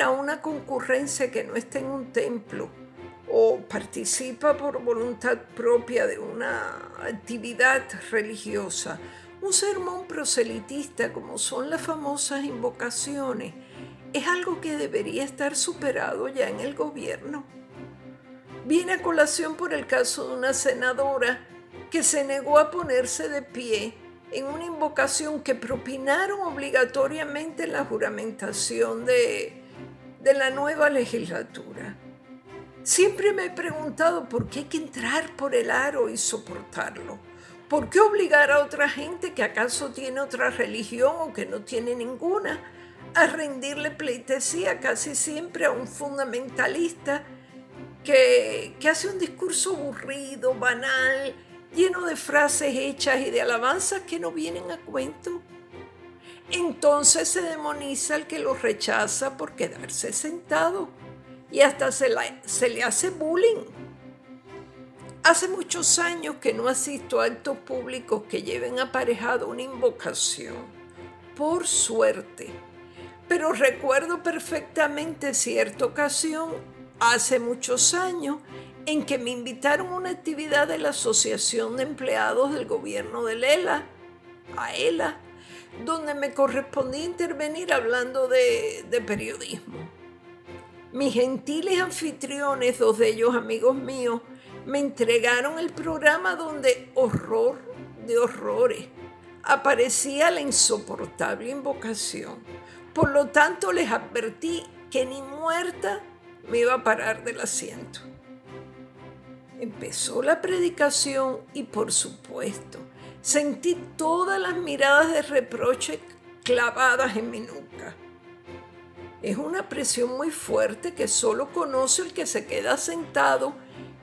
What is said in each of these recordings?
a una concurrencia que no está en un templo o participa por voluntad propia de una actividad religiosa, un sermón proselitista como son las famosas invocaciones, es algo que debería estar superado ya en el gobierno. Viene a colación por el caso de una senadora que se negó a ponerse de pie en una invocación que propinaron obligatoriamente en la juramentación de, la nueva legislatura. Siempre me he preguntado por qué hay que entrar por el aro y soportarlo. ¿Por qué obligar a otra gente que acaso tiene otra religión o que no tiene ninguna a rendirle pleitesía casi siempre a un fundamentalista que, que hace un discurso aburrido, banal, lleno de frases hechas y de alabanzas que no vienen a cuento? Entonces se demoniza al que lo rechaza por quedarse sentado y hasta se, se le hace bullying. Hace muchos años que no asisto a actos públicos que lleven aparejado una invocación. Por suerte. Pero recuerdo perfectamente cierta ocasión, hace muchos años, en que me invitaron a una actividad de la Asociación de Empleados del Gobierno de Lela, a ELA, donde me correspondía intervenir hablando de, periodismo. Mis gentiles anfitriones, dos de ellos amigos míos, me entregaron el programa donde horror de horrores aparecía la insoportable invocación. Por lo tanto, les advertí que ni muerta me iba a parar del asiento. Empezó la predicación y por supuesto sentí todas las miradas de reproche clavadas en mi nuca. Es una presión muy fuerte que solo conoce el que se queda sentado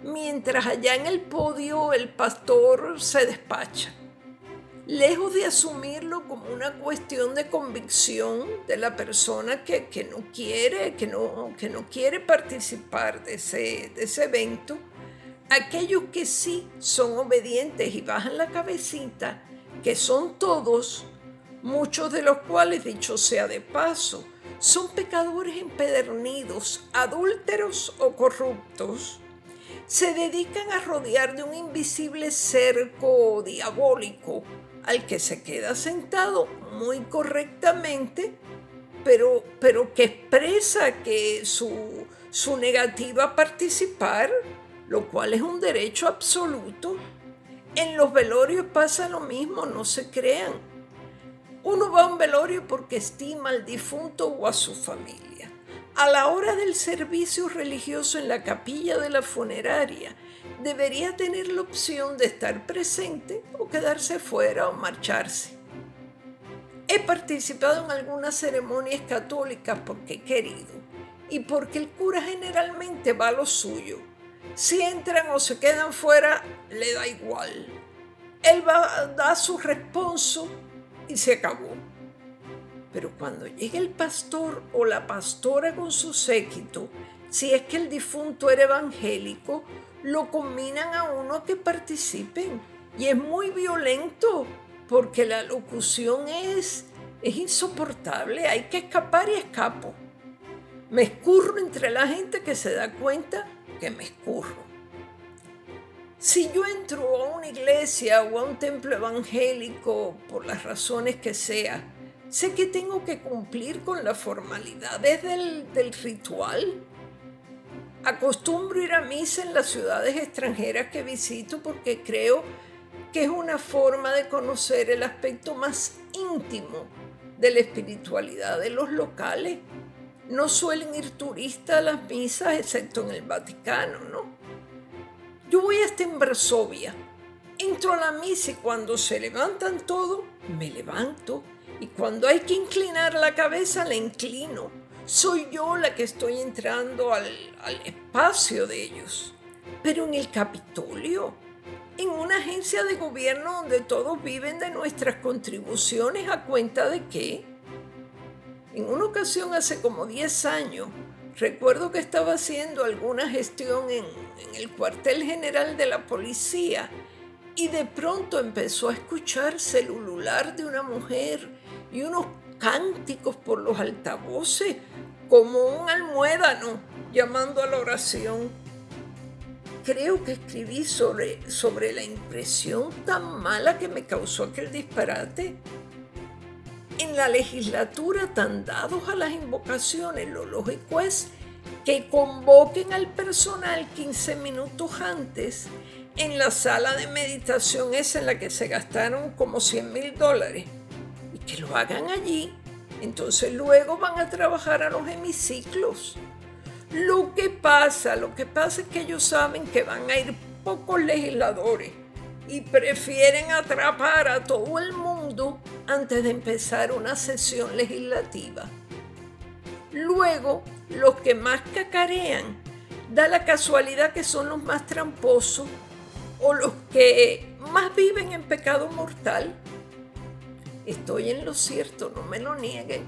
mientras allá en el podio el pastor se despacha. Lejos de asumirlo como una cuestión de convicción de la persona que, no quiere, que no, que no quiere participar de ese, de ese evento, aquellos que sí son obedientes y bajan la cabecita, que son todos, muchos de los cuales, dicho sea de paso, son pecadores empedernidos, adúlteros o corruptos, se dedican a rodear de un invisible cerco diabólico al que se queda sentado muy correctamente, pero, pero que expresa que su, su negativa a participar lo cual es un derecho absoluto. En los velorios pasa lo mismo, no se crean. Uno va a un velorio porque estima al difunto o a su familia. A la hora del servicio religioso en la capilla de la funeraria, debería tener la opción de estar presente o quedarse fuera o marcharse. He participado en algunas ceremonias católicas porque he querido y porque el cura generalmente va a lo suyo si entran o se quedan fuera, le da igual. Él va a dar su responso y se acabó. Pero cuando llega el pastor o la pastora con su séquito, si es que el difunto era evangélico, lo combinan a uno que participen. Y es muy violento porque la locución es, es insoportable. Hay que escapar y escapo. Me escurro entre la gente que se da cuenta que me escurro. Si yo entro a una iglesia o a un templo evangélico por las razones que sea, sé que tengo que cumplir con las formalidades del, del ritual. Acostumbro ir a misa en las ciudades extranjeras que visito porque creo que es una forma de conocer el aspecto más íntimo de la espiritualidad de los locales no suelen ir turistas a las misas excepto en el Vaticano, ¿no? Yo voy hasta en Varsovia, entro a la misa y cuando se levantan todos, me levanto y cuando hay que inclinar la cabeza, la inclino. Soy yo la que estoy entrando al, al espacio de ellos. Pero en el Capitolio, en una agencia de gobierno donde todos viven de nuestras contribuciones a cuenta de qué? En una ocasión hace como 10 años, recuerdo que estaba haciendo alguna gestión en, el cuartel general de la policía y de pronto empezó a escucharse el ulular de una mujer y unos cánticos por los altavoces como un almuédano llamando a la oración. Creo que escribí sobre, sobre la impresión tan mala que me causó aquel disparate. En la legislatura tan dados a las invocaciones, lo lógico es que convoquen al personal 15 minutos antes en la sala de meditación esa en la que se gastaron como 100 mil dólares y que lo hagan allí. Entonces luego van a trabajar a los hemiciclos. Lo que pasa, lo que pasa es que ellos saben que van a ir pocos legisladores y prefieren atrapar a todo el antes de empezar una sesión legislativa. Luego, los que más cacarean, da la casualidad que son los más tramposos o los que más viven en pecado mortal. Estoy en lo cierto, no me lo nieguen.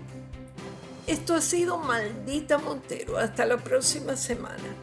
Esto ha sido Maldita Montero. Hasta la próxima semana.